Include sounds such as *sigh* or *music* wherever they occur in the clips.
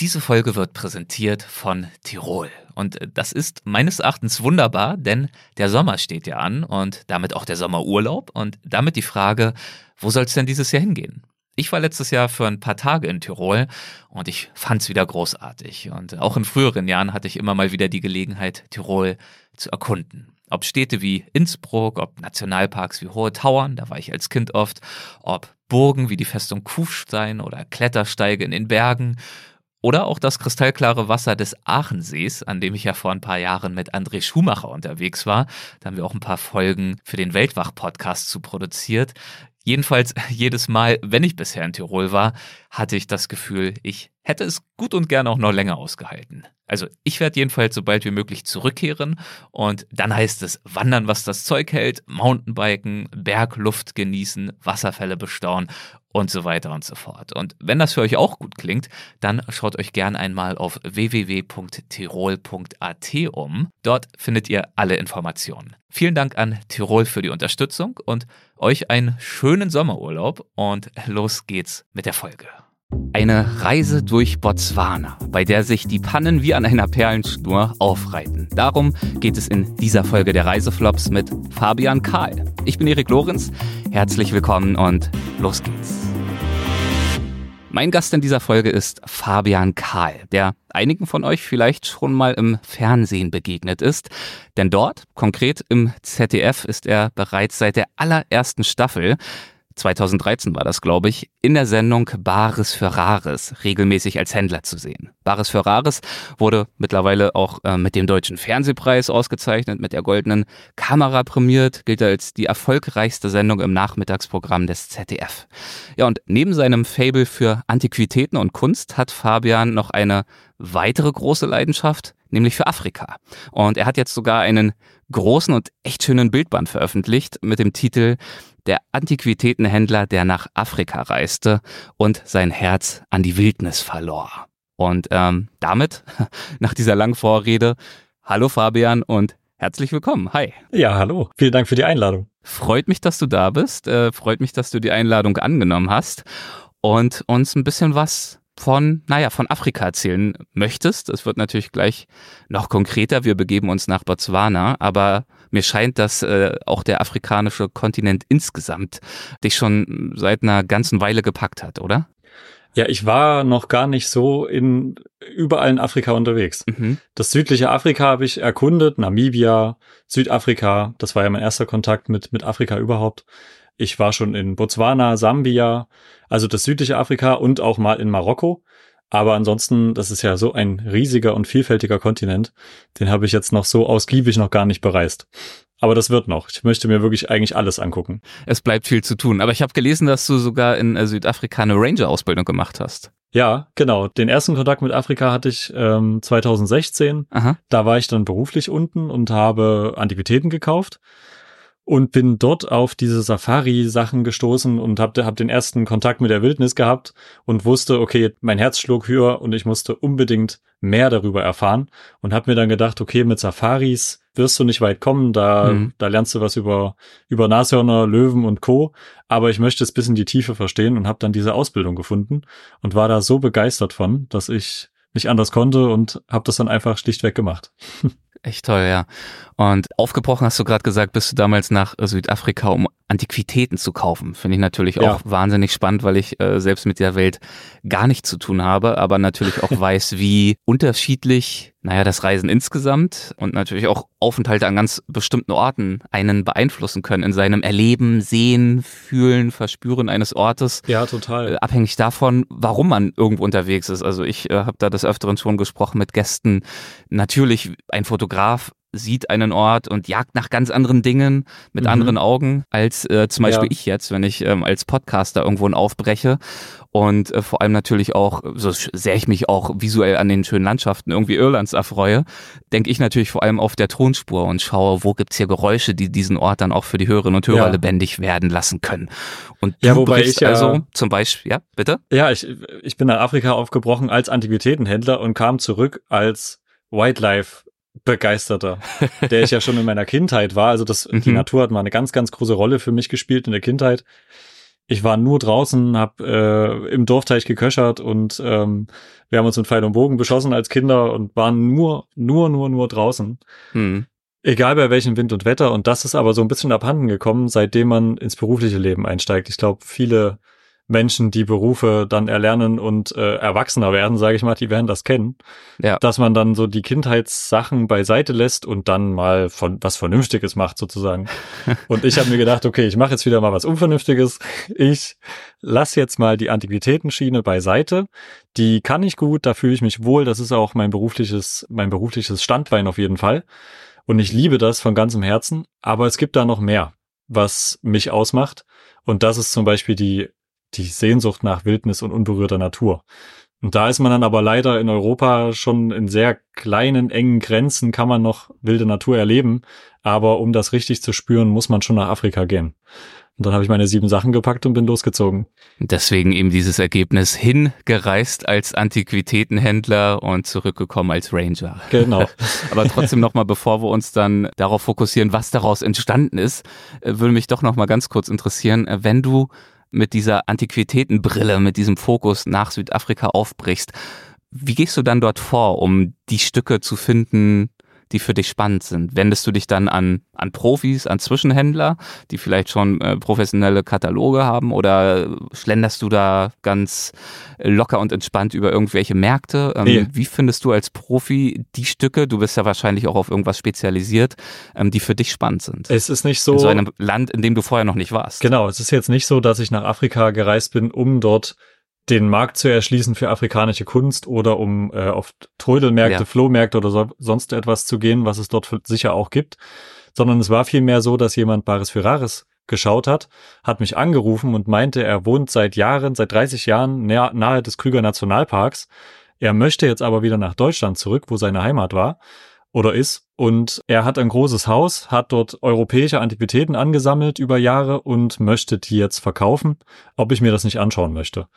Diese Folge wird präsentiert von Tirol. Und das ist meines Erachtens wunderbar, denn der Sommer steht ja an und damit auch der Sommerurlaub und damit die Frage, wo soll es denn dieses Jahr hingehen? Ich war letztes Jahr für ein paar Tage in Tirol und ich fand es wieder großartig. Und auch in früheren Jahren hatte ich immer mal wieder die Gelegenheit, Tirol zu erkunden. Ob Städte wie Innsbruck, ob Nationalparks wie Hohe Tauern, da war ich als Kind oft, ob Burgen wie die Festung Kufstein oder Klettersteige in den Bergen oder auch das kristallklare Wasser des Aachensees, an dem ich ja vor ein paar Jahren mit André Schumacher unterwegs war. Da haben wir auch ein paar Folgen für den Weltwach-Podcast zu produziert. Jedenfalls *laughs* jedes Mal, wenn ich bisher in Tirol war, hatte ich das Gefühl, ich hätte es gut und gern auch noch länger ausgehalten. Also ich werde jedenfalls so bald wie möglich zurückkehren und dann heißt es wandern, was das Zeug hält, Mountainbiken, Bergluft genießen, Wasserfälle bestaunen und so weiter und so fort. Und wenn das für euch auch gut klingt, dann schaut euch gern einmal auf www.tirol.at um. Dort findet ihr alle Informationen. Vielen Dank an Tirol für die Unterstützung und euch einen schönen Sommerurlaub und los geht's mit der Folge. Eine Reise durch Botswana, bei der sich die Pannen wie an einer Perlenschnur aufreiten. Darum geht es in dieser Folge der Reiseflops mit Fabian Kahl. Ich bin Erik Lorenz, herzlich willkommen und los geht's. Mein Gast in dieser Folge ist Fabian Kahl, der einigen von euch vielleicht schon mal im Fernsehen begegnet ist. Denn dort, konkret im ZDF, ist er bereits seit der allerersten Staffel 2013 war das, glaube ich, in der Sendung Bares für Rares regelmäßig als Händler zu sehen. Bares für Rares wurde mittlerweile auch äh, mit dem Deutschen Fernsehpreis ausgezeichnet, mit der Goldenen Kamera prämiert, gilt als die erfolgreichste Sendung im Nachmittagsprogramm des ZDF. Ja, und neben seinem Fable für Antiquitäten und Kunst hat Fabian noch eine weitere große Leidenschaft, nämlich für Afrika. Und er hat jetzt sogar einen großen und echt schönen Bildband veröffentlicht mit dem Titel der Antiquitätenhändler, der nach Afrika reiste und sein Herz an die Wildnis verlor. Und ähm, damit, *laughs* nach dieser langen Vorrede, hallo Fabian und herzlich willkommen. Hi. Ja, hallo. Vielen Dank für die Einladung. Freut mich, dass du da bist. Äh, freut mich, dass du die Einladung angenommen hast und uns ein bisschen was von, naja, von Afrika erzählen möchtest. Es wird natürlich gleich noch konkreter. Wir begeben uns nach Botswana, aber mir scheint, dass äh, auch der afrikanische Kontinent insgesamt dich schon seit einer ganzen Weile gepackt hat, oder? Ja, ich war noch gar nicht so in überall in Afrika unterwegs. Mhm. Das südliche Afrika habe ich erkundet, Namibia, Südafrika, das war ja mein erster Kontakt mit, mit Afrika überhaupt. Ich war schon in Botswana, Sambia, also das südliche Afrika und auch mal in Marokko. Aber ansonsten, das ist ja so ein riesiger und vielfältiger Kontinent, den habe ich jetzt noch so ausgiebig noch gar nicht bereist. Aber das wird noch. Ich möchte mir wirklich eigentlich alles angucken. Es bleibt viel zu tun. Aber ich habe gelesen, dass du sogar in äh, Südafrika eine Ranger-Ausbildung gemacht hast. Ja, genau. Den ersten Kontakt mit Afrika hatte ich ähm, 2016. Aha. Da war ich dann beruflich unten und habe Antiquitäten gekauft und bin dort auf diese Safari-Sachen gestoßen und habe hab den ersten Kontakt mit der Wildnis gehabt und wusste, okay, mein Herz schlug höher und ich musste unbedingt mehr darüber erfahren und habe mir dann gedacht, okay, mit Safaris wirst du nicht weit kommen, da, mhm. da lernst du was über, über Nashörner, Löwen und Co. Aber ich möchte es bis in die Tiefe verstehen und habe dann diese Ausbildung gefunden und war da so begeistert von, dass ich nicht anders konnte und habe das dann einfach schlichtweg gemacht. *laughs* Echt toll, ja. Und aufgebrochen hast du gerade gesagt, bist du damals nach Südafrika, um Antiquitäten zu kaufen. Finde ich natürlich ja. auch wahnsinnig spannend, weil ich äh, selbst mit der Welt gar nichts zu tun habe, aber natürlich auch *laughs* weiß, wie unterschiedlich, naja, das Reisen insgesamt und natürlich auch Aufenthalte an ganz bestimmten Orten einen beeinflussen können in seinem Erleben, Sehen, Fühlen, Verspüren eines Ortes. Ja, total. Äh, abhängig davon, warum man irgendwo unterwegs ist. Also ich äh, habe da des Öfteren schon gesprochen mit Gästen. Natürlich ein Fotograf sieht einen Ort und jagt nach ganz anderen Dingen mit mhm. anderen Augen als äh, zum Beispiel ja. ich jetzt, wenn ich ähm, als Podcaster irgendwo aufbreche und äh, vor allem natürlich auch, so sehr ich mich auch visuell an den schönen Landschaften irgendwie Irlands erfreue, denke ich natürlich vor allem auf der Tonspur und schaue, wo gibt's hier Geräusche, die diesen Ort dann auch für die Hörerinnen und Hörer ja. lebendig werden lassen können. Und ja, wobei ich ja, also zum Beispiel, ja, bitte? Ja, ich, ich bin nach Afrika aufgebrochen als Antiquitätenhändler und kam zurück als Wildlife begeisterter, *laughs* der ich ja schon in meiner Kindheit war. Also das, mhm. die Natur hat mal eine ganz, ganz große Rolle für mich gespielt in der Kindheit. ich war nur draußen, hab äh, im Dorfteich geköchert und ähm, wir haben uns mit Pfeil und Bogen beschossen als Kinder und waren nur, nur, nur, nur draußen. Hm. Egal bei welchem Wind und Wetter. Und das ist aber so ein bisschen abhanden gekommen, seitdem man ins berufliche Leben einsteigt. Ich glaube, viele Menschen, die Berufe dann erlernen und äh, erwachsener werden, sage ich mal, die werden das kennen. Ja. Dass man dann so die Kindheitssachen beiseite lässt und dann mal von was Vernünftiges macht sozusagen. *laughs* und ich habe mir gedacht, okay, ich mache jetzt wieder mal was Unvernünftiges. Ich lass jetzt mal die Antiquitätenschiene beiseite. Die kann ich gut, da fühle ich mich wohl. Das ist auch mein berufliches, mein berufliches Standbein auf jeden Fall. Und ich liebe das von ganzem Herzen. Aber es gibt da noch mehr, was mich ausmacht. Und das ist zum Beispiel die die Sehnsucht nach Wildnis und unberührter Natur. Und da ist man dann aber leider in Europa schon in sehr kleinen, engen Grenzen kann man noch wilde Natur erleben. Aber um das richtig zu spüren, muss man schon nach Afrika gehen. Und dann habe ich meine sieben Sachen gepackt und bin losgezogen. Deswegen eben dieses Ergebnis hingereist als Antiquitätenhändler und zurückgekommen als Ranger. Genau. *laughs* Aber trotzdem nochmal, bevor wir uns dann darauf fokussieren, was daraus entstanden ist, äh, würde mich doch nochmal ganz kurz interessieren, äh, wenn du mit dieser Antiquitätenbrille, mit diesem Fokus nach Südafrika aufbrichst. Wie gehst du dann dort vor, um die Stücke zu finden, die für dich spannend sind? Wendest du dich dann an, an Profis, an Zwischenhändler, die vielleicht schon äh, professionelle Kataloge haben oder schlenderst du da ganz locker und entspannt über irgendwelche Märkte? Ähm, nee. Wie findest du als Profi die Stücke, du bist ja wahrscheinlich auch auf irgendwas spezialisiert, ähm, die für dich spannend sind? Es ist nicht so. In so einem Land, in dem du vorher noch nicht warst. Genau, es ist jetzt nicht so, dass ich nach Afrika gereist bin, um dort den Markt zu erschließen für afrikanische Kunst oder um äh, auf Trödelmärkte, ja. Flohmärkte oder so, sonst etwas zu gehen, was es dort sicher auch gibt, sondern es war vielmehr so, dass jemand Baris Ferraris geschaut hat, hat mich angerufen und meinte, er wohnt seit Jahren, seit 30 Jahren nahe, nahe des Krüger Nationalparks. Er möchte jetzt aber wieder nach Deutschland zurück, wo seine Heimat war oder ist. Und er hat ein großes Haus, hat dort europäische Antiquitäten angesammelt über Jahre und möchte die jetzt verkaufen, ob ich mir das nicht anschauen möchte.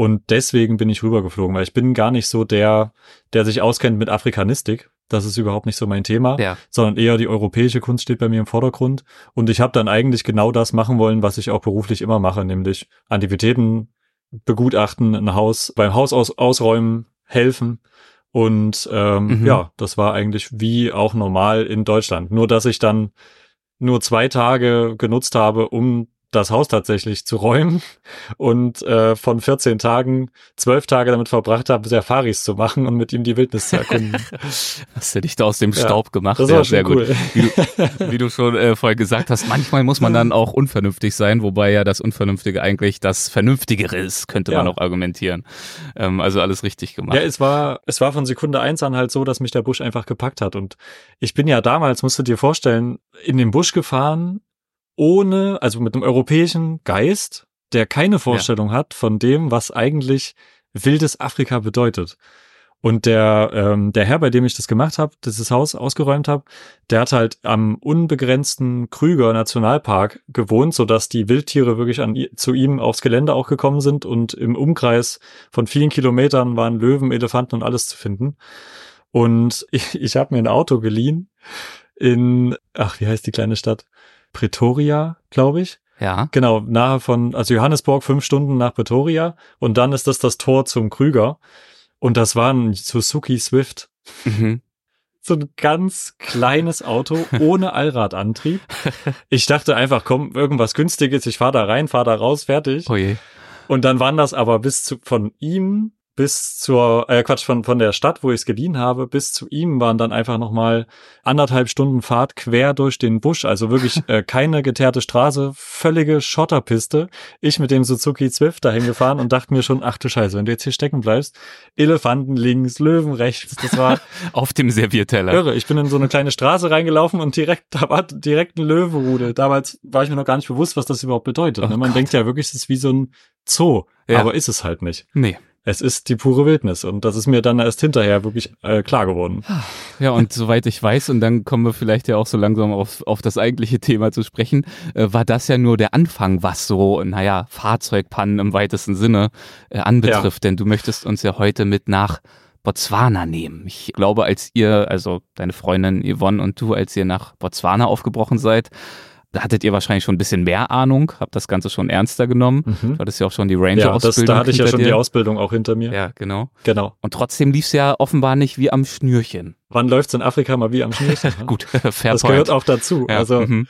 Und deswegen bin ich rübergeflogen, weil ich bin gar nicht so der, der sich auskennt mit Afrikanistik. Das ist überhaupt nicht so mein Thema, ja. sondern eher die europäische Kunst steht bei mir im Vordergrund. Und ich habe dann eigentlich genau das machen wollen, was ich auch beruflich immer mache, nämlich Antiquitäten begutachten, ein Haus beim Haus aus, ausräumen, helfen. Und ähm, mhm. ja, das war eigentlich wie auch normal in Deutschland. Nur dass ich dann nur zwei Tage genutzt habe, um das Haus tatsächlich zu räumen und äh, von 14 Tagen zwölf Tage damit verbracht habe, Safaris zu machen und mit ihm die Wildnis zu erkunden. *laughs* hast du dich da aus dem ja, Staub gemacht? Das war ja, sehr cool. gut. Wie du, wie du schon äh, vorher gesagt hast, manchmal muss man dann auch unvernünftig sein, wobei ja das Unvernünftige eigentlich das Vernünftigere ist, könnte ja. man auch argumentieren. Ähm, also alles richtig gemacht. Ja, es war, es war von Sekunde eins an halt so, dass mich der Busch einfach gepackt hat und ich bin ja damals, musst du dir vorstellen, in den Busch gefahren, ohne, also mit einem europäischen Geist, der keine Vorstellung ja. hat von dem, was eigentlich wildes Afrika bedeutet. Und der, ähm, der Herr, bei dem ich das gemacht habe, dieses Haus ausgeräumt habe, der hat halt am unbegrenzten Krüger Nationalpark gewohnt, so dass die Wildtiere wirklich an, zu ihm aufs Gelände auch gekommen sind und im Umkreis von vielen Kilometern waren Löwen, Elefanten und alles zu finden. Und *laughs* ich, ich habe mir ein Auto geliehen in, ach, wie heißt die kleine Stadt? Pretoria, glaube ich. Ja. Genau, nahe von, also Johannesburg fünf Stunden nach Pretoria und dann ist das das Tor zum Krüger und das war ein Suzuki Swift. Mhm. So ein ganz kleines Auto ohne *laughs* Allradantrieb. Ich dachte einfach, komm, irgendwas günstiges, ich fahr da rein, fahr da raus, fertig. Oh je. Und dann waren das aber bis zu, von ihm bis zur, äh, Quatsch, von, von der Stadt, wo ich es geliehen habe, bis zu ihm waren dann einfach nochmal anderthalb Stunden Fahrt quer durch den Busch. Also wirklich *laughs* äh, keine geteerte Straße, völlige Schotterpiste. Ich mit dem Suzuki Zwift dahin gefahren und dachte mir schon, ach du Scheiße, wenn du jetzt hier stecken bleibst, Elefanten links, Löwen rechts, das war... *laughs* Auf dem Servierteller. Irre, ich bin in so eine kleine Straße reingelaufen und direkt, da war direkt ein Löwenrudel. Damals war ich mir noch gar nicht bewusst, was das überhaupt bedeutet. Oh ne? Man Gott. denkt ja wirklich, es ist wie so ein Zoo, ja. aber ist es halt nicht. Nee es ist die pure Wildnis. Und das ist mir dann erst hinterher wirklich äh, klar geworden. Ja, und *laughs* soweit ich weiß, und dann kommen wir vielleicht ja auch so langsam auf, auf das eigentliche Thema zu sprechen, äh, war das ja nur der Anfang, was so, naja, Fahrzeugpannen im weitesten Sinne äh, anbetrifft. Ja. Denn du möchtest uns ja heute mit nach Botswana nehmen. Ich glaube, als ihr, also deine Freundin Yvonne und du, als ihr nach Botswana aufgebrochen seid, Da hattet ihr wahrscheinlich schon ein bisschen mehr Ahnung, habt das Ganze schon ernster genommen. Mhm. Du hattest ja auch schon die Ranger-Ausbildung. Ja, da hatte ich ja schon dir. die Ausbildung auch hinter mir. Ja, genau. Genau. Und trotzdem lief es ja offenbar nicht wie am Schnürchen. Wann läuft's in Afrika mal wie am Schnürchen? *laughs* Gut, *laughs* fair Das point. gehört auch dazu. Ja. Also mhm.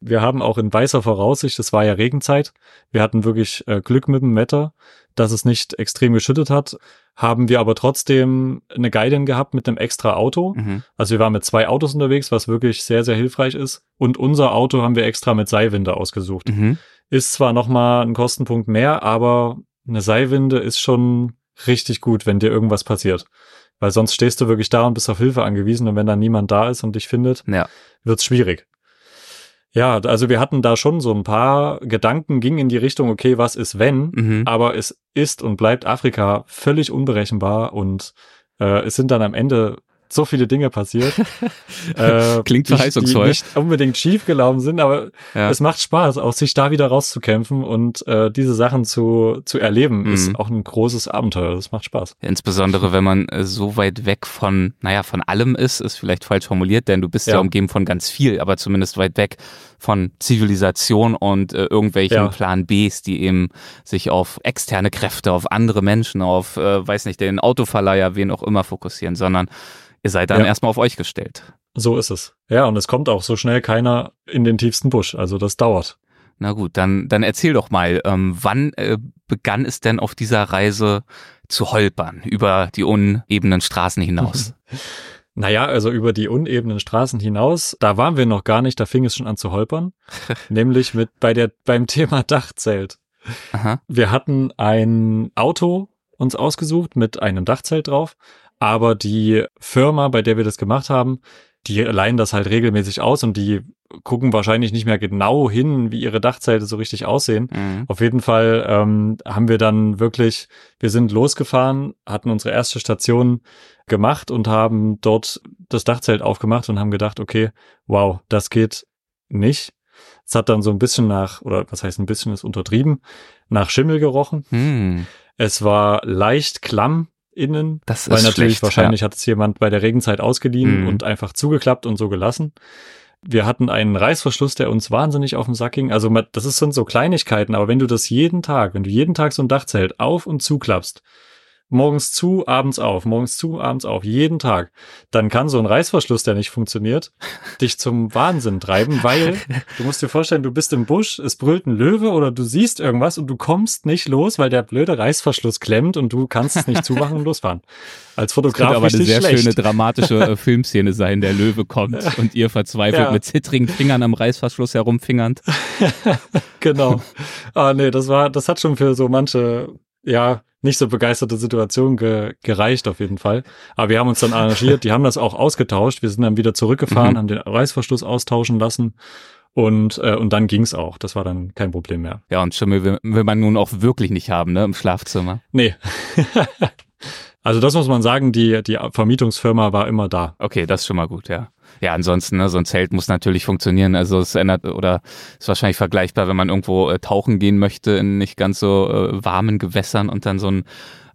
wir haben auch in weißer Voraussicht, es war ja Regenzeit, wir hatten wirklich äh, Glück mit dem Wetter, dass es nicht extrem geschüttet hat, haben wir aber trotzdem eine Guidin gehabt mit einem extra Auto. Mhm. Also wir waren mit zwei Autos unterwegs, was wirklich sehr, sehr hilfreich ist. Und unser Auto haben wir extra mit Seilwinde ausgesucht. Mhm. Ist zwar nochmal ein Kostenpunkt mehr, aber eine Seilwinde ist schon richtig gut, wenn dir irgendwas passiert. Weil sonst stehst du wirklich da und bist auf Hilfe angewiesen und wenn dann niemand da ist und dich findet, ja. wird's schwierig. Ja, also wir hatten da schon so ein paar Gedanken, gingen in die Richtung, okay, was ist wenn? Mhm. Aber es ist und bleibt Afrika völlig unberechenbar und äh, es sind dann am Ende so viele Dinge passiert. *laughs* äh, Klingt verheißungsvoll. Die nicht unbedingt schief gelaufen sind, aber ja. es macht Spaß, auch sich da wieder rauszukämpfen und äh, diese Sachen zu, zu erleben, mhm. ist auch ein großes Abenteuer. Das macht Spaß. Insbesondere, wenn man äh, so weit weg von, naja, von allem ist, ist vielleicht falsch formuliert, denn du bist ja, ja umgeben von ganz viel, aber zumindest weit weg von Zivilisation und äh, irgendwelchen ja. Plan Bs, die eben sich auf externe Kräfte, auf andere Menschen, auf, äh, weiß nicht, den Autoverleiher, wen auch immer fokussieren, sondern Ihr seid dann ja. erstmal auf euch gestellt. So ist es. Ja, und es kommt auch so schnell keiner in den tiefsten Busch. Also das dauert. Na gut, dann, dann erzähl doch mal, ähm, wann äh, begann es denn auf dieser Reise zu holpern über die unebenen Straßen hinaus? *laughs* *laughs* Naja, also über die unebenen Straßen hinaus, da waren wir noch gar nicht, da fing es schon an zu holpern. *laughs* nämlich mit bei der, beim Thema Dachzelt. Aha. Wir hatten ein Auto uns ausgesucht mit einem Dachzelt drauf, aber die Firma, bei der wir das gemacht haben, die leihen das halt regelmäßig aus und die gucken wahrscheinlich nicht mehr genau hin, wie ihre Dachzelte so richtig aussehen. Mhm. Auf jeden Fall ähm, haben wir dann wirklich, wir sind losgefahren, hatten unsere erste Station gemacht und haben dort das Dachzelt aufgemacht und haben gedacht, okay, wow, das geht nicht. Es hat dann so ein bisschen nach, oder was heißt ein bisschen, ist untertrieben, nach Schimmel gerochen. Mhm. Es war leicht klamm, innen. Das ist Weil natürlich schlecht, wahrscheinlich ja. hat es jemand bei der Regenzeit ausgeliehen mhm. und einfach zugeklappt und so gelassen. Wir hatten einen Reißverschluss, der uns wahnsinnig auf den Sack ging. Also das sind so Kleinigkeiten, aber wenn du das jeden Tag, wenn du jeden Tag so ein Dachzelt auf und zuklappst, morgens zu, abends auf, morgens zu, abends auf, jeden Tag, dann kann so ein Reißverschluss, der nicht funktioniert, *laughs* dich zum Wahnsinn treiben, weil du musst dir vorstellen, du bist im Busch, es brüllt ein Löwe oder du siehst irgendwas und du kommst nicht los, weil der blöde Reißverschluss klemmt und du kannst es nicht zumachen und *laughs* losfahren. Als Fotograf das aber eine sehr schlecht. schöne dramatische äh, Filmszene sein. Der Löwe kommt *laughs* und ihr verzweifelt ja. mit zittrigen Fingern am Reißverschluss herumfingernd. genau. Ah nee, das war, das hat schon für so manche ja, nicht so begeisterte Situation ge gereicht auf jeden Fall. Aber wir haben uns dann arrangiert, die haben das auch ausgetauscht. Wir sind dann wieder zurückgefahren, mhm. haben den Reißverschluss austauschen lassen. Und, äh, und dann ging's auch. Das war dann kein Problem mehr. Ja, und Schimmel will, will man nun auch wirklich nicht haben, ne, im Schlafzimmer. Nee. *laughs* also das muss man sagen, die, die Vermietungsfirma war immer da. Okay, das ist schon mal gut, ja. Ja, ansonsten, ne, so ein Zelt muss natürlich funktionieren. Also es ändert oder ist wahrscheinlich vergleichbar, wenn man irgendwo äh, tauchen gehen möchte in nicht ganz so äh, warmen Gewässern und dann so ein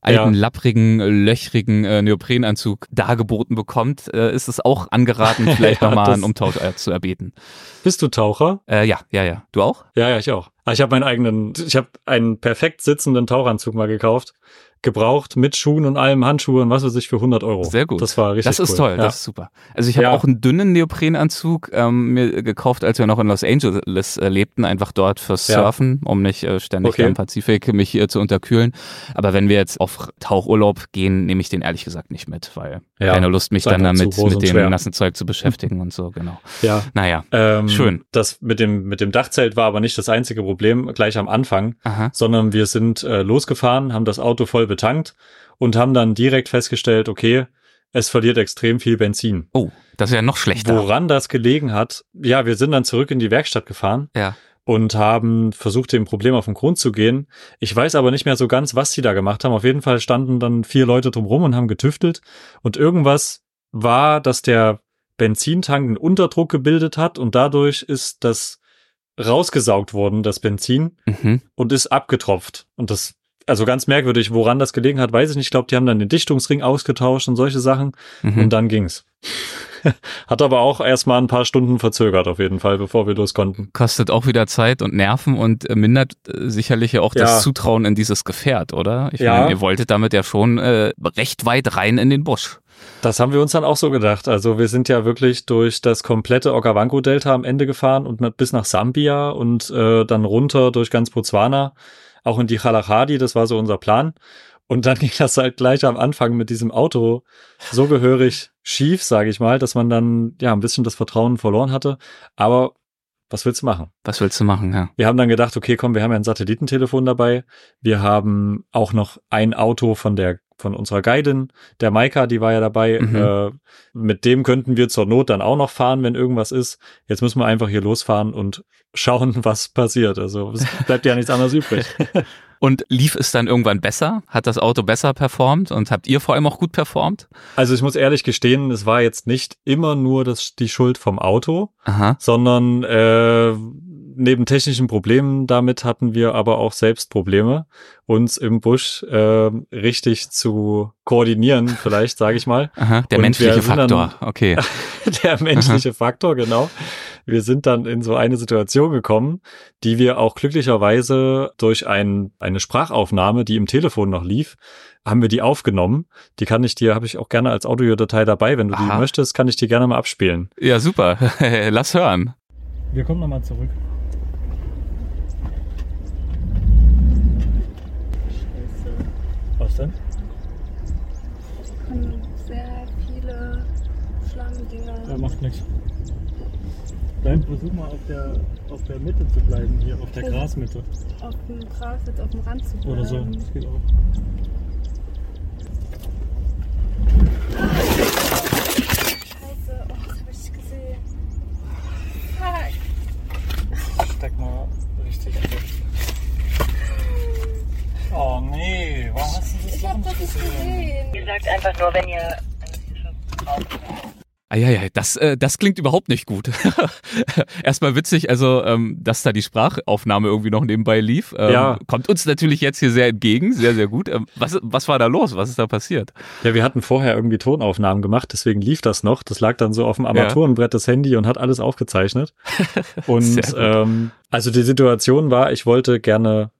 alten, ja. lapprigen, löchrigen äh, Neoprenanzug dargeboten bekommt, äh, ist es auch angeraten, *laughs* vielleicht ja, nochmal einen Umtausch äh, zu erbeten. Bist du Taucher? Äh, ja, ja, ja. Du auch? Ja, ja, ich auch. Ah, ich habe meinen eigenen, ich habe einen perfekt sitzenden Tauchanzug mal gekauft gebraucht mit Schuhen und allem, Handschuhe und was weiß ich für 100 Euro. Sehr gut. Das war richtig Das ist cool. toll, ja. das ist super. Also ich habe ja. auch einen dünnen Neoprenanzug ähm, mir gekauft, als wir noch in Los Angeles äh, lebten, einfach dort fürs Surfen, ja. um nicht äh, ständig okay. im Pazifik mich hier zu unterkühlen. Aber wenn wir jetzt auf Tauchurlaub gehen, nehme ich den ehrlich gesagt nicht mit, weil keine Lust, mich dann damit mit dem schwer. nassen Zeug zu beschäftigen und so, genau. Ja. Naja, ähm, schön. Das mit dem, mit dem Dachzelt war aber nicht das einzige Problem gleich am Anfang, Aha. sondern wir sind äh, losgefahren, haben das Auto voll betankt und haben dann direkt festgestellt, okay, es verliert extrem viel Benzin. Oh, das ist ja noch schlechter. Woran das gelegen hat, ja, wir sind dann zurück in die Werkstatt gefahren. Ja. Und haben versucht, dem Problem auf den Grund zu gehen. Ich weiß aber nicht mehr so ganz, was sie da gemacht haben. Auf jeden Fall standen dann vier Leute drumrum und haben getüftelt. Und irgendwas war, dass der Benzintank einen Unterdruck gebildet hat und dadurch ist das rausgesaugt worden, das Benzin, mhm. und ist abgetropft. Und das also ganz merkwürdig, woran das gelegen hat, weiß ich nicht. Ich glaube, die haben dann den Dichtungsring ausgetauscht und solche Sachen mhm. und dann ging's. *laughs* Hat aber auch erstmal ein paar Stunden verzögert, auf jeden Fall, bevor wir los konnten. Kostet auch wieder Zeit und Nerven und äh, mindert äh, sicherlich ja auch ja. das Zutrauen in dieses Gefährt, oder? Ich ja. meine, ihr wolltet damit ja schon äh, recht weit rein in den Busch. Das haben wir uns dann auch so gedacht. Also wir sind ja wirklich durch das komplette Okavango-Delta am Ende gefahren und bis nach Sambia und äh, dann runter durch ganz Botswana, auch in die Kalahari, das war so unser Plan. Und dann *laughs* ging das halt gleich am Anfang mit diesem Auto so gehörig schief, sage ich mal, dass man dann ja ein bisschen das Vertrauen verloren hatte. Aber was willst du machen? Was willst du machen, ja. Wir haben dann gedacht, okay, komm, wir haben ja ein Satellitentelefon dabei. Wir haben auch noch ein Auto von der von unserer Guidin, der Maika, die war ja dabei. Mhm. Äh, mit dem könnten wir zur Not dann auch noch fahren, wenn irgendwas ist. Jetzt müssen wir einfach hier losfahren und schauen, *laughs* was passiert. Also es bleibt ja nichts anderes übrig. *laughs* Und lief es dann irgendwann besser? Hat das Auto besser performt und habt ihr vor allem auch gut performt? Also ich muss ehrlich gestehen, es war jetzt nicht immer nur das, die Schuld vom Auto, Aha. sondern äh, neben technischen Problemen damit hatten wir aber auch selbst Probleme, uns im Busch äh, richtig zu koordinieren, *laughs* vielleicht sage ich mal. Aha, der Und menschliche Faktor, okay. *laughs* der menschliche Aha. Faktor, genau. Wir sind dann in so eine Situation gekommen, die wir auch glücklicherweise durch ein, eine Sprachaufnahme, die im Telefon noch lief, haben wir die aufgenommen. Die kann ich dir, habe ich auch gerne als Audiodatei dabei. Wenn du Aha. die möchtest, kann ich die gerne mal abspielen. Ja, super. *laughs* Lass hören. Wir kommen nochmal zurück. Was denn? Sehr viele Schlammdinger. Ja, macht nichts. Dann versuch mal auf der, auf der Mitte zu bleiben, hier auf der Grasmitte. Auf dem Gras, jetzt auf dem Rand zu bleiben. Oder so, das geht auch. Scheiße, oh, das hab ich gesehen. Fuck. Steck mal richtig durch. Oh nee, warum hast du das Ich hab das nicht gesehen. Ihr sagt einfach nur, wenn ihr. Eieiei, das, äh, das klingt überhaupt nicht gut. *laughs* Erstmal witzig, also, ähm, dass da die Sprachaufnahme irgendwie noch nebenbei lief. Ähm, ja. Kommt uns natürlich jetzt hier sehr entgegen, sehr, sehr gut. Ähm, was, was war da los? Was ist da passiert? Ja, wir hatten vorher irgendwie Tonaufnahmen gemacht, deswegen lief das noch. Das lag dann so auf dem Armaturenbrett des Handy und hat alles aufgezeichnet. *laughs* Und ähm, also die Situation war, ich wollte gerne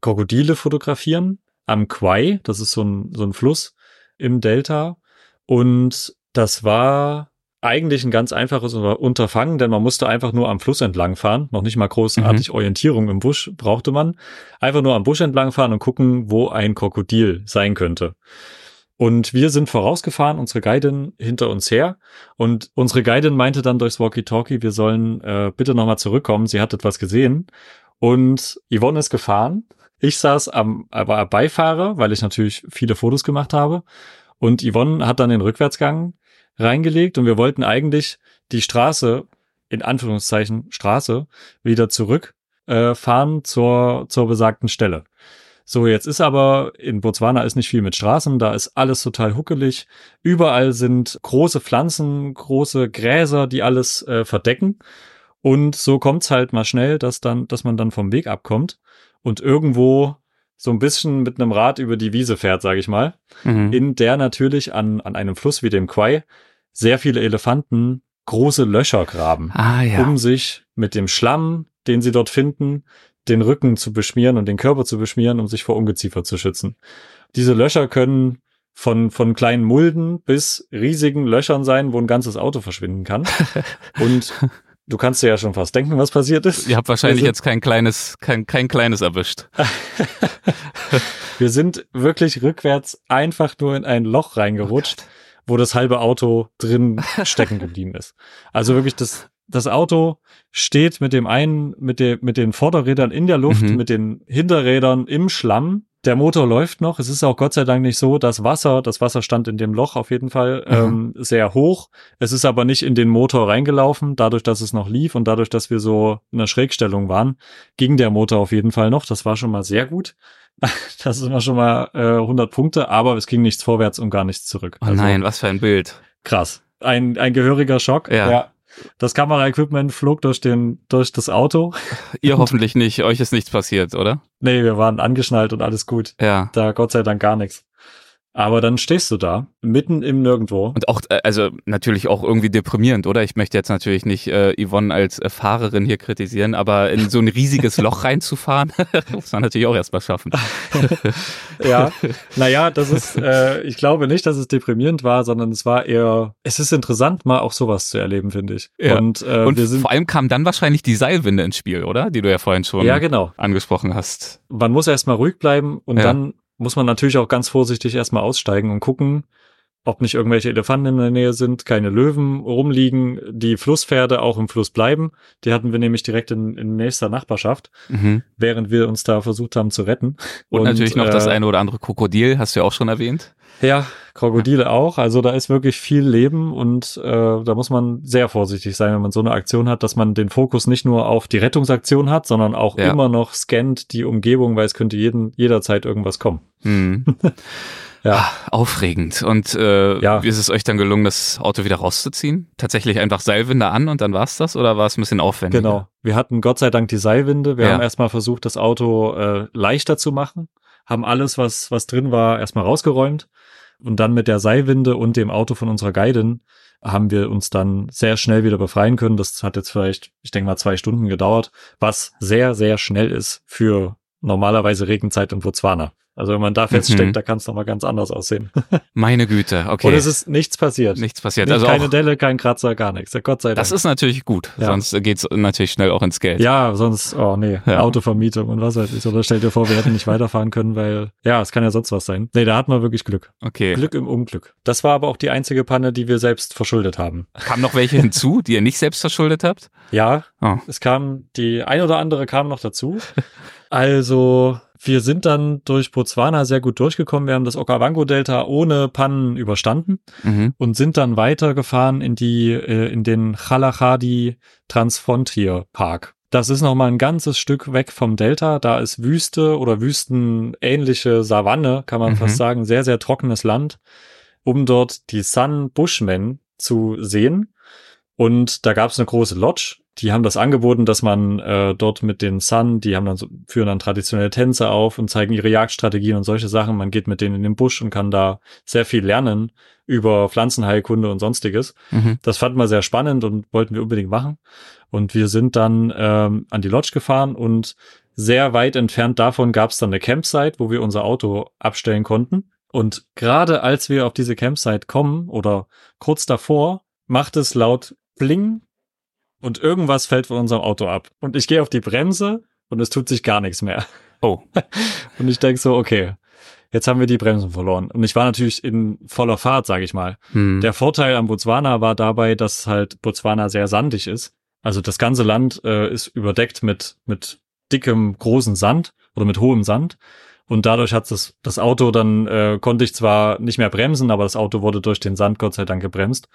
Krokodile fotografieren am Kwai, das ist so ein, so ein Fluss im Delta. Und das war eigentlich ein ganz einfaches Unterfangen, denn man musste einfach nur am Fluss entlang fahren, noch nicht mal großartig mhm. Orientierung im Busch brauchte man, einfach nur am Busch entlang fahren und gucken, wo ein Krokodil sein könnte. Und wir sind vorausgefahren, unsere Guidin hinter uns her. Und unsere Guidin meinte dann durchs Walkie-Talkie, wir sollen äh, bitte nochmal zurückkommen. Sie hat etwas gesehen. Und Yvonne ist gefahren. Ich saß am, war Beifahrer, weil ich natürlich viele Fotos gemacht habe. Und Yvonne hat dann den Rückwärtsgang reingelegt und wir wollten eigentlich die Straße, in Anführungszeichen Straße, wieder zurück äh, fahren zur, zur besagten Stelle. So, jetzt ist aber in Botswana ist nicht viel mit Straßen, da ist alles total huckelig. Überall sind große Pflanzen, große Gräser, die alles äh, verdecken. Und so kommt's halt mal schnell, dass dann, dass man dann vom Weg abkommt und irgendwo so ein bisschen mit einem Rad über die Wiese fährt, sage ich mal, mhm. in der natürlich an, an einem Fluss wie dem Kwai sehr viele Elefanten große Löcher graben, ah, ja. um sich mit dem Schlamm, den sie dort finden, den Rücken zu beschmieren und den Körper zu beschmieren, um sich vor Ungeziefer zu schützen. Diese Löcher können von, von kleinen Mulden bis riesigen Löchern sein, wo ein ganzes Auto verschwinden kann. *laughs* und du kannst dir ja schon fast denken, was passiert ist. Ihr habt wahrscheinlich jetzt kein kleines, kein, kein kleines erwischt. *laughs* Wir sind wirklich rückwärts einfach nur in ein Loch reingerutscht. Oh wo das halbe Auto drin stecken geblieben ist. Also wirklich das, das Auto steht mit dem einen, mit, der, mit den Vorderrädern in der Luft, mhm. mit den Hinterrädern im Schlamm. Der Motor läuft noch. Es ist auch Gott sei Dank nicht so, dass Wasser, das Wasser stand in dem Loch auf jeden Fall mhm. ähm, sehr hoch. Es ist aber nicht in den Motor reingelaufen, dadurch, dass es noch lief und dadurch, dass wir so in einer Schrägstellung waren, ging der Motor auf jeden Fall noch. Das war schon mal sehr gut. *laughs* Das ist immer schon mal äh, 100 Punkte, aber es ging nichts vorwärts und gar nichts zurück. Oh also, nein, was für ein Bild. Krass. Ein, ein gehöriger Schock. Ja. ja. Das Kameraequipment flog durch den, durch das Auto. *laughs* Ihr hoffentlich nicht. Euch ist nichts passiert, oder? Nee, wir waren angeschnallt und alles gut. Ja. Da Gott sei Dank gar nichts. Aber dann stehst du da, mitten im Nirgendwo. Und auch, äh, also natürlich auch irgendwie deprimierend, oder? Ich möchte jetzt natürlich nicht äh, Yvonne als äh, Fahrerin hier kritisieren, aber in so ein riesiges *laughs* Loch reinzufahren, *laughs* muss man natürlich auch erstmal schaffen. *laughs* ja, naja, das ist, äh, ich glaube nicht, dass es deprimierend war, sondern es war eher, es ist interessant, mal auch sowas zu erleben, finde ich. Ja. Und, äh, Und vor allem kam dann wahrscheinlich die Seilwinde ins Spiel, oder? Die du ja vorhin schon ja, genau. angesprochen hast. Man muss erstmal ruhig bleiben und ja. dann muss man natürlich auch ganz vorsichtig erstmal aussteigen und gucken, ob nicht irgendwelche Elefanten in der Nähe sind, keine Löwen rumliegen, die Flusspferde auch im Fluss bleiben. Die hatten wir nämlich direkt in, in nächster Nachbarschaft, mhm. während wir uns da versucht haben zu retten. Und, und natürlich noch äh, das eine oder andere Krokodil, hast du ja auch schon erwähnt. Ja, Krokodile auch. Also da ist wirklich viel Leben und äh, da muss man sehr vorsichtig sein, wenn man so eine Aktion hat, dass man den Fokus nicht nur auf die Rettungsaktion hat, sondern auch ja. immer noch scannt die Umgebung, weil es könnte jeden, jederzeit irgendwas kommen. Mhm. *laughs* ja. Ah, aufregend. Und äh, ja. wie ist es euch dann gelungen, das Auto wieder rauszuziehen? Tatsächlich einfach Seilwinde an und dann war's das oder war es ein bisschen aufwendiger? Genau. Wir hatten Gott sei Dank die Seilwinde. Wir ja. haben erstmal versucht, das Auto äh, leichter zu machen, haben alles, was, was drin war, erstmal rausgeräumt. Und dann mit der Seilwinde und dem Auto von unserer Guidin haben wir uns dann sehr schnell wieder befreien können. Das hat jetzt vielleicht, ich denke mal, zwei Stunden gedauert, was sehr, sehr schnell ist für normalerweise Regenzeit in Botswana. Also wenn man da feststeckt, mhm. da kann es nochmal ganz anders aussehen. *laughs* Meine Güte, okay. Und es ist nichts passiert. Nichts passiert. Nicht, also keine Delle, kein Kratzer, gar nichts. Gott sei Dank. Das ist natürlich gut. Ja. Sonst geht's natürlich schnell auch ins Geld. Ja, sonst, oh nee, ja. Autovermietung und was weiß ich. Oder stell dir vor, wir hätten nicht weiterfahren können, weil, ja, es kann ja sonst was sein. Nee, da hatten wir wirklich Glück. Okay. Glück im Unglück. Das war aber auch die einzige Panne, die wir selbst verschuldet haben. Kamen noch welche hinzu, die ihr nicht selbst verschuldet habt? Ja. Oh. Es kam, die ein oder andere kam noch dazu. Also, wir sind dann durch Botswana sehr gut durchgekommen. Wir haben das Okavango-Delta ohne Pannen überstanden mhm. und sind dann weitergefahren in die, äh, in den Chalachadi Transfrontier Park. Das ist nochmal ein ganzes Stück weg vom Delta. Da ist Wüste oder wüstenähnliche Savanne, kann man mhm. fast sagen, sehr, sehr trockenes Land, um dort die Sun Bushmen zu sehen. Und da gab es eine große Lodge, die haben das angeboten, dass man äh, dort mit den Sun, die haben dann so, führen dann traditionelle Tänze auf und zeigen ihre Jagdstrategien und solche Sachen. Man geht mit denen in den Busch und kann da sehr viel lernen über Pflanzenheilkunde und sonstiges. Mhm. Das fanden wir sehr spannend und wollten wir unbedingt machen. Und wir sind dann ähm, an die Lodge gefahren und sehr weit entfernt davon gab es dann eine Campsite, wo wir unser Auto abstellen konnten. Und gerade als wir auf diese Campsite kommen oder kurz davor, macht es laut Bling und irgendwas fällt von unserem Auto ab. Und ich gehe auf die Bremse und es tut sich gar nichts mehr. Oh. *laughs* Und ich denke so, okay, jetzt haben wir die Bremsen verloren. Und ich war natürlich in voller Fahrt, sage ich mal. Hm. Der Vorteil am Botswana war dabei, dass halt Botswana sehr sandig ist. Also das ganze Land äh, ist überdeckt mit, mit dickem, großen Sand oder mit hohem Sand. Und dadurch hat das, das Auto dann, äh, konnte ich zwar nicht mehr bremsen, aber das Auto wurde durch den Sand Gott sei Dank gebremst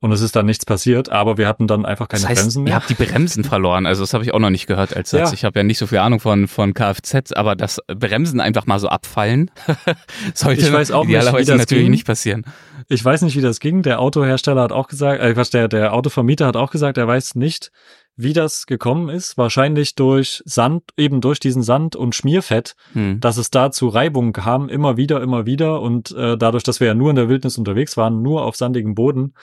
und es ist dann nichts passiert, aber wir hatten dann einfach keine das heißt, Bremsen mehr. Ihr habt die Bremsen verloren, also das habe ich auch noch nicht gehört als Satz. Ja. Ich habe ja nicht so viel Ahnung von, von Kfz, aber das Bremsen einfach mal so abfallen, *laughs* sollte ich weiß auch idealerweise nicht, natürlich ging. nicht passieren. Ich weiß nicht, wie das ging. Der Autohersteller hat auch gesagt, äh, was der, der Autovermieter hat auch gesagt, er weiß nicht, wie das gekommen ist. Wahrscheinlich durch Sand, eben durch diesen Sand und Schmierfett, hm. dass es da zu Reibungen kam, immer wieder, immer wieder. Und äh, dadurch, dass wir ja nur in der Wildnis unterwegs waren, nur auf sandigem Boden,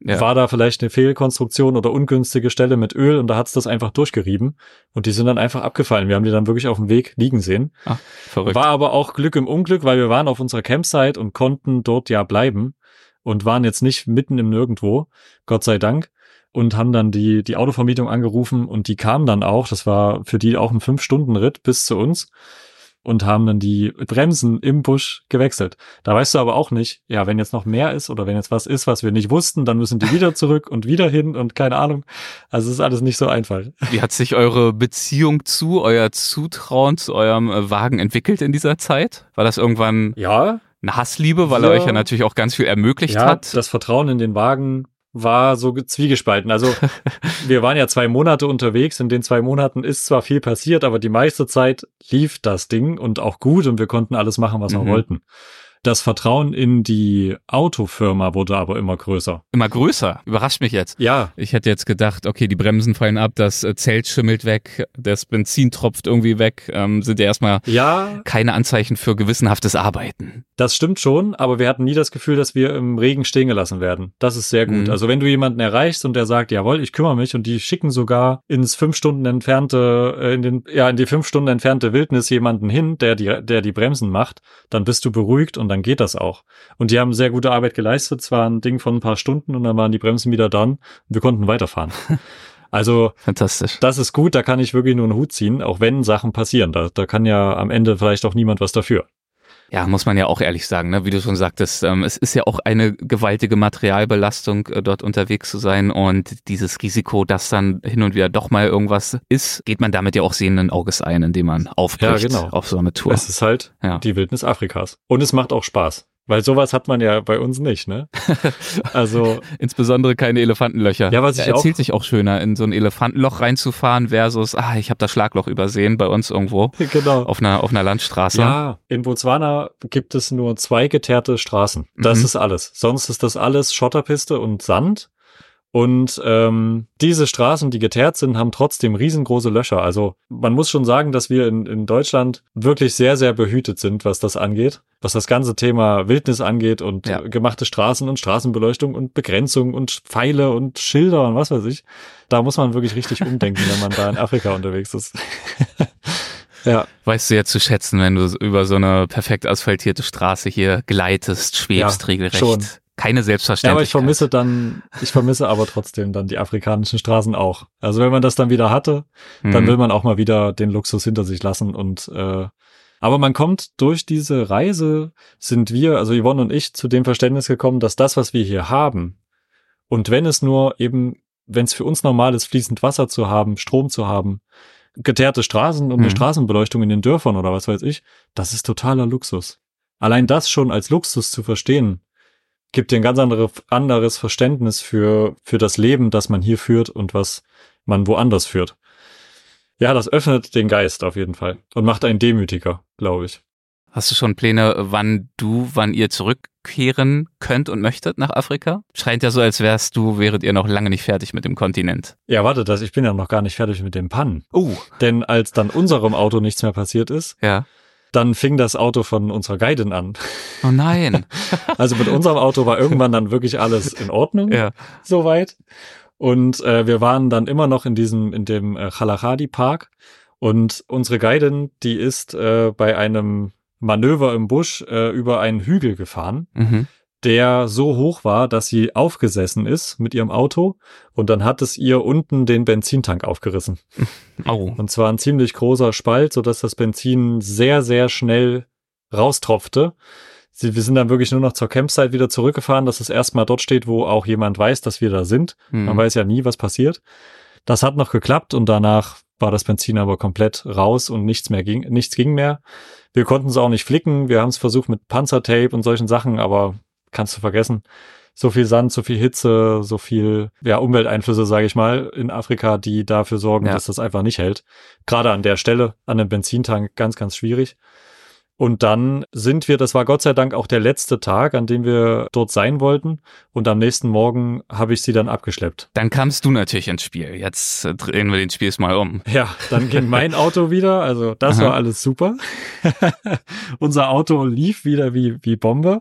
ja. war da vielleicht eine Fehlkonstruktion oder ungünstige Stelle mit Öl und da hat's das einfach durchgerieben und die sind dann einfach abgefallen. Wir haben die dann wirklich auf dem Weg liegen sehen. Ach, verrückt. War aber auch Glück im Unglück, weil wir waren auf unserer Campsite und konnten dort ja bleiben und waren jetzt nicht mitten im Nirgendwo, Gott sei Dank. Und haben dann die, die Autovermietung angerufen und die kam dann auch. Das war für die auch ein Fünf-Stunden-Ritt bis zu uns und haben dann die Bremsen im Busch gewechselt. Da weißt du aber auch nicht, ja, wenn jetzt noch mehr ist oder wenn jetzt was ist, was wir nicht wussten, dann müssen die wieder zurück und wieder hin und keine Ahnung. Also es ist alles nicht so einfach. Wie hat sich eure Beziehung zu, euer Zutrauen zu eurem äh, Wagen entwickelt in dieser Zeit? War das irgendwann ja, eine Hassliebe, weil ja, er euch ja natürlich auch ganz viel ermöglicht ja, hat? Das Vertrauen in den Wagen war so zwiegespalten. Also *laughs* wir waren ja zwei Monate unterwegs. In den zwei Monaten ist zwar viel passiert, aber die meiste Zeit lief das Ding und auch gut und wir konnten alles machen, was mhm. wir wollten. Das Vertrauen in die Autofirma wurde aber immer größer. Immer größer? Überrascht mich jetzt. Ja. Ich hätte jetzt gedacht, okay, die Bremsen fallen ab, das äh, Zelt schimmelt weg, das Benzin tropft irgendwie weg, ähm, sind ja erstmal ja. keine Anzeichen für gewissenhaftes Arbeiten. Das stimmt schon, aber wir hatten nie das Gefühl, dass wir im Regen stehen gelassen werden. Das ist sehr gut. Mhm. Also wenn du jemanden erreichst und der sagt, jawohl, ich kümmere mich und die schicken sogar ins fünf Stunden entfernte, äh, in den, ja, in die fünf Stunden entfernte Wildnis jemanden hin, der die, der die Bremsen macht, dann bist du beruhigt und dann geht das auch. Und die haben sehr gute Arbeit geleistet. Es war ein Ding von ein paar Stunden und dann waren die Bremsen wieder dran und wir konnten weiterfahren. *laughs* Also fantastisch. Das ist gut, da kann ich wirklich nur einen Hut ziehen, auch wenn Sachen passieren. Da, da kann ja am Ende vielleicht auch niemand was dafür. Ja, muss man ja auch ehrlich sagen, ne? wie du schon sagtest, ähm, es ist ja auch eine gewaltige Materialbelastung, äh, dort unterwegs zu sein und dieses Risiko, dass dann hin und wieder doch mal irgendwas ist, geht man damit ja auch sehenden Auges ein, indem man aufbricht ja, genau. auf so eine Tour. Es ist halt ja. die Wildnis Afrikas. Und es macht auch Spaß. Weil sowas hat man ja bei uns nicht, ne? Also *laughs* insbesondere keine Elefantenlöcher. Ja, was ich er erzählt auch, sich auch schöner, in so ein Elefantenloch reinzufahren versus, ah, ich habe das Schlagloch übersehen bei uns irgendwo. *laughs* Genau. Auf einer auf einer Landstraße. Ja, in Botswana gibt es nur zwei geteerte Straßen. Das mhm. ist alles. Sonst ist das alles Schotterpiste und Sand. Und ähm, diese Straßen, die geteert sind, haben trotzdem riesengroße Löcher. Also man muss schon sagen, dass wir in, in Deutschland wirklich sehr, sehr behütet sind, was das angeht. Was das ganze Thema Wildnis angeht und ja. gemachte Straßen und Straßenbeleuchtung und Begrenzung und Pfeile und Schilder und was weiß ich. Da muss man wirklich richtig umdenken, wenn man da in Afrika unterwegs ist. *laughs* Ja. Weißt du ja zu schätzen, wenn du über so eine perfekt asphaltierte Straße hier gleitest, schwebst ja, regelrecht. Schon keine Selbstverständlichkeit. Ja, aber ich vermisse dann, ich vermisse aber trotzdem dann die afrikanischen Straßen auch. Also wenn man das dann wieder hatte, mhm. dann will man auch mal wieder den Luxus hinter sich lassen und äh, aber man kommt durch diese Reise, sind wir, also Yvonne und ich, zu dem Verständnis gekommen, dass das, was wir hier haben, und wenn es nur eben, wenn es für uns normal ist, fließend Wasser zu haben, Strom zu haben, geteerte Straßen und mhm. eine Straßenbeleuchtung in den Dörfern oder was weiß ich, das ist totaler Luxus. Allein das schon als Luxus zu verstehen, gibt dir ein ganz andere, anderes Verständnis für, für das Leben, das man hier führt und was man woanders führt. Ja, das öffnet den Geist auf jeden Fall und macht einen demütiger, glaube ich. Hast du schon Pläne, wann du, wann ihr zurückkehren könnt und möchtet nach Afrika? Scheint ja so, als wärst du, wäret ihr noch lange nicht fertig mit dem Kontinent. Ja, warte, das, ich bin ja noch gar nicht fertig mit dem Pannen. Oh. Denn als dann unserem Auto nichts mehr passiert ist, ja dann fing das Auto von unserer Guidin an. Oh nein. *laughs* also mit unserem Auto war irgendwann dann wirklich alles in Ordnung. Ja. Soweit. Und äh, wir waren dann immer noch in diesem, in dem äh, Park. Und unsere Guidin, die ist äh, bei einem Manöver im Busch äh, über einen Hügel gefahren. Mhm der so hoch war, dass sie aufgesessen ist mit ihrem Auto und dann hat es ihr unten den Benzintank aufgerissen. *laughs* Oh. Und zwar ein ziemlich großer Spalt, so dass das Benzin sehr, sehr schnell raustropfte. Sie, wir sind dann wirklich nur noch zur Campsite wieder zurückgefahren, dass es erstmal dort steht, wo auch jemand weiß, dass wir da sind. Hm. Man weiß ja nie, was passiert. Das hat noch geklappt und danach war das Benzin aber komplett raus und nichts mehr ging, nichts ging mehr. Wir konnten es auch nicht flicken. Wir haben es versucht mit Panzertape und solchen Sachen, aber kannst du vergessen. So viel Sand, so viel Hitze, so viel ja, Umwelteinflüsse, sage ich mal, in Afrika, die dafür sorgen, ja. dass das einfach nicht hält. Gerade an der Stelle, an dem Benzintank, ganz, ganz schwierig. Und dann sind wir, das war Gott sei Dank auch der letzte Tag, an dem wir dort sein wollten. Und am nächsten Morgen habe ich sie dann abgeschleppt. Dann kamst du natürlich ins Spiel. Jetzt drehen wir den Spiels mal um. Ja, dann ging *laughs* mein Auto wieder. Also das Aha. war alles super. *laughs* Unser Auto lief wieder wie, wie Bombe.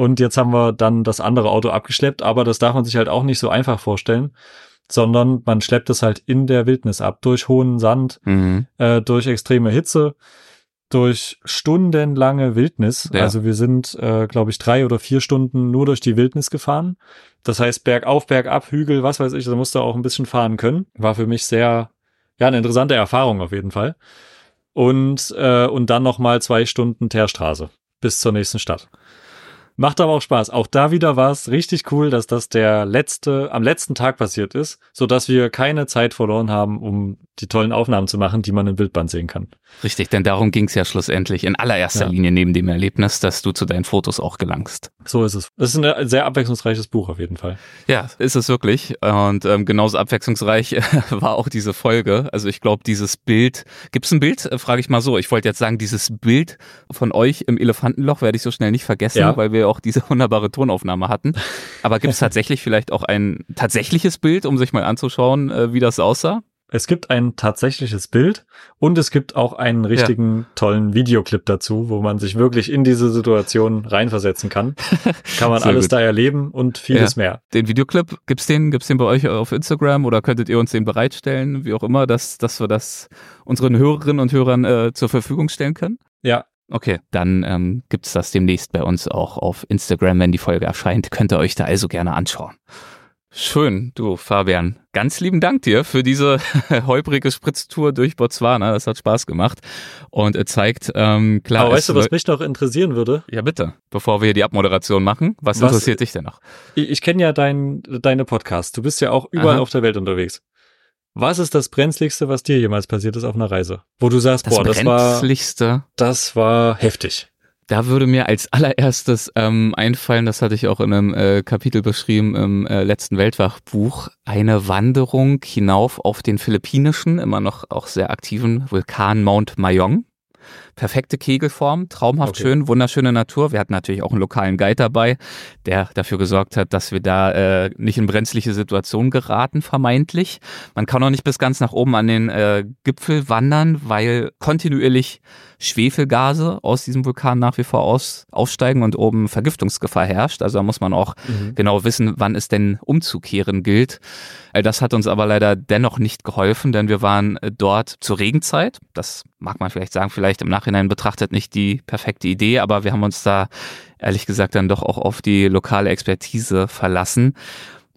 Und jetzt haben wir dann das andere Auto abgeschleppt, aber das darf man sich halt auch nicht so einfach vorstellen, sondern man schleppt es halt in der Wildnis ab, durch hohen Sand, mhm. äh, durch extreme Hitze, durch stundenlange Wildnis. Ja. Also wir sind, äh, glaube ich, drei oder vier Stunden nur durch die Wildnis gefahren. Das heißt, bergauf, bergab, Hügel, was weiß ich, da musste auch ein bisschen fahren können. War für mich sehr, ja, eine interessante Erfahrung auf jeden Fall. Und, äh, und dann nochmal zwei Stunden Teerstraße bis zur nächsten Stadt. Macht aber auch Spaß. Auch da wieder war es richtig cool, dass das der letzte, am letzten Tag passiert ist, so dass wir keine Zeit verloren haben, um die tollen Aufnahmen zu machen, die man im Bildband sehen kann. Richtig, denn darum ging es ja schlussendlich in allererster ja. Linie neben dem Erlebnis, dass du zu deinen Fotos auch gelangst. So ist es. Es ist ein sehr abwechslungsreiches Buch auf jeden Fall. Ja, ist es wirklich. Und ähm, genauso abwechslungsreich *laughs* war auch diese Folge. Also ich glaube, dieses Bild, gibt es ein Bild, äh, frage ich mal so. Ich wollte jetzt sagen, dieses Bild von euch im Elefantenloch werde ich so schnell nicht vergessen, ja. weil wir auch diese wunderbare Tonaufnahme hatten. Aber gibt es *laughs* tatsächlich vielleicht auch ein tatsächliches Bild, um sich mal anzuschauen, äh, wie das aussah? Es gibt ein tatsächliches Bild und es gibt auch einen richtigen ja. tollen Videoclip dazu, wo man sich wirklich in diese Situation reinversetzen kann. *laughs* Kann man alles gut. da erleben und vieles ja. mehr. Den Videoclip, gibt's den, gibt's den bei euch auf Instagram oder könntet ihr uns den bereitstellen, wie auch immer, dass, dass wir das unseren Hörerinnen und Hörern äh, zur Verfügung stellen können? Ja, Okay, dann ähm, gibt das demnächst bei uns auch auf Instagram, wenn die Folge erscheint. Könnt ihr euch da also gerne anschauen. Schön, du Fabian. Ganz lieben Dank dir für diese *laughs* holprige Spritztour durch Botswana. Das hat Spaß gemacht und zeigt ähm, klar. Aber weißt du, was mich noch interessieren würde? Ja bitte. Bevor wir hier die Abmoderation machen, was, was interessiert dich denn noch? Ich, ich kenne ja dein, deine Podcasts. Du bist ja auch überall Aha. auf der Welt unterwegs. Was ist das brenzligste, was dir jemals passiert ist auf einer Reise? Wo du sagst, das boah, das war, das war heftig. Da würde mir als allererstes ähm, einfallen, das hatte ich auch in einem äh, Kapitel beschrieben im äh, letzten Weltwachbuch, eine Wanderung hinauf auf den philippinischen, immer noch auch sehr aktiven Vulkan Mount Mayong perfekte Kegelform, traumhaft okay. schön, wunderschöne Natur. Wir hatten natürlich auch einen lokalen Guide dabei, der dafür gesorgt hat, dass wir da äh, nicht in brenzliche Situationen geraten, vermeintlich. Man kann auch nicht bis ganz nach oben an den äh, Gipfel wandern, weil kontinuierlich Schwefelgase aus diesem Vulkan nach wie vor aus, aufsteigen und oben Vergiftungsgefahr herrscht. Also da muss man auch mhm. genau wissen, wann es denn umzukehren gilt. Das hat uns aber leider dennoch nicht geholfen, denn wir waren äh, dort zur Regenzeit. Das mag man vielleicht sagen, vielleicht im Nachhinein betrachtet nicht die perfekte Idee, aber wir haben uns da ehrlich gesagt dann doch auch auf die lokale Expertise verlassen.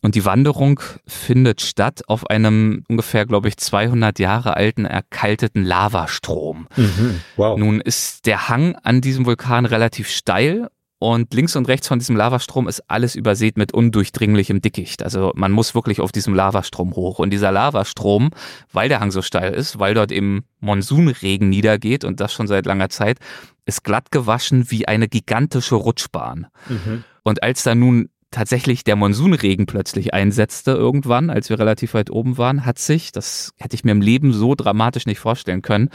Und die Wanderung findet statt auf einem ungefähr, glaube ich, 200 Jahre alten erkalteten Lavastrom. Mhm, wow. Nun ist der Hang an diesem Vulkan relativ steil und links und rechts von diesem Lavastrom ist alles übersät mit undurchdringlichem Dickicht. Also man muss wirklich auf diesem Lavastrom hoch. Und dieser Lavastrom, weil der Hang so steil ist, weil dort eben Monsunregen niedergeht und das schon seit langer Zeit, ist glatt gewaschen wie eine gigantische Rutschbahn. Mhm. Und als da nun tatsächlich der Monsunregen plötzlich einsetzte irgendwann, als wir relativ weit oben waren, hat sich, das hätte ich mir im Leben so dramatisch nicht vorstellen können,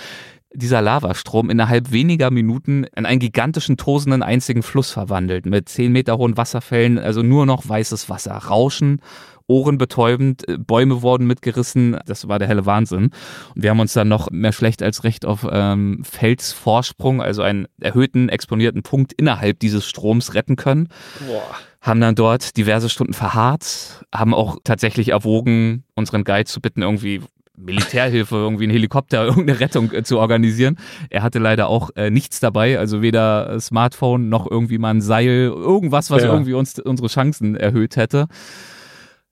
dieser Lavastrom innerhalb weniger Minuten in einen gigantischen, tosenden einzigen Fluss verwandelt, mit zehn Meter hohen Wasserfällen, also nur noch weißes Wasser, Rauschen, ohrenbetäubend, Bäume wurden mitgerissen, das war der helle Wahnsinn. Und wir haben uns dann noch mehr schlecht als recht auf ähm, Felsvorsprung, also einen erhöhten, exponierten Punkt innerhalb dieses Stroms retten können. Boah haben dann dort diverse Stunden verharrt, haben auch tatsächlich erwogen, unseren Guide zu bitten, irgendwie Militärhilfe, irgendwie einen Helikopter, *laughs* irgendeine Rettung äh, zu organisieren. Er hatte leider auch äh, nichts dabei, also weder Smartphone noch irgendwie mal ein Seil, irgendwas, was ja. irgendwie uns unsere Chancen erhöht hätte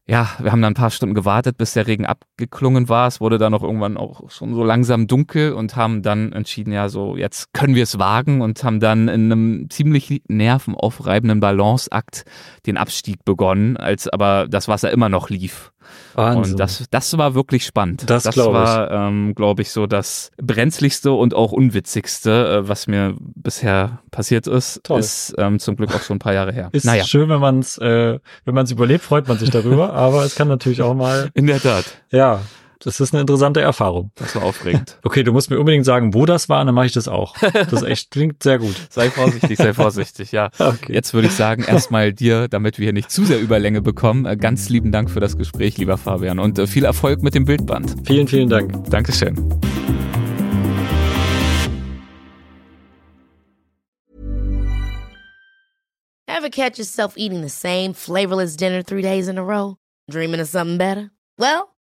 ja, wir haben dann ein paar Stunden gewartet, bis der Regen abgeklungen war. Es wurde dann auch irgendwann auch schon so langsam dunkel und haben dann entschieden, ja, so jetzt können wir es wagen und haben dann in einem ziemlich nervenaufreibenden Balanceakt den Abstieg begonnen, als aber das Wasser immer noch lief. Wahnsinn. Und das, das war wirklich spannend. Das, das war, ähm, glaube ich, so das brenzligste und auch unwitzigste, äh, was mir bisher passiert ist. Toll. Ist ähm, zum Glück auch schon ein paar Jahre her. Ist naja. schön, wenn man es, äh, wenn man es überlebt, freut man sich darüber. *laughs* aber es kann natürlich auch mal. In der Tat. Ja, das ist eine interessante Erfahrung. Das war aufregend. *laughs* Okay, du musst mir unbedingt sagen, wo das war, dann mache ich das auch. Das echt klingt sehr gut. *laughs* Sei vorsichtig, sei *laughs* vorsichtig, ja. Okay. Jetzt würde ich sagen, erstmal dir, damit wir hier nicht zu sehr Überlänge bekommen, äh, ganz lieben Dank für das Gespräch, lieber Fabian, und äh, viel Erfolg mit dem Bildband. Vielen, vielen Dank. Dankeschön. Ever catch yourself eating the same flavorless dinner three days in a row? Dreaming of something better? Well,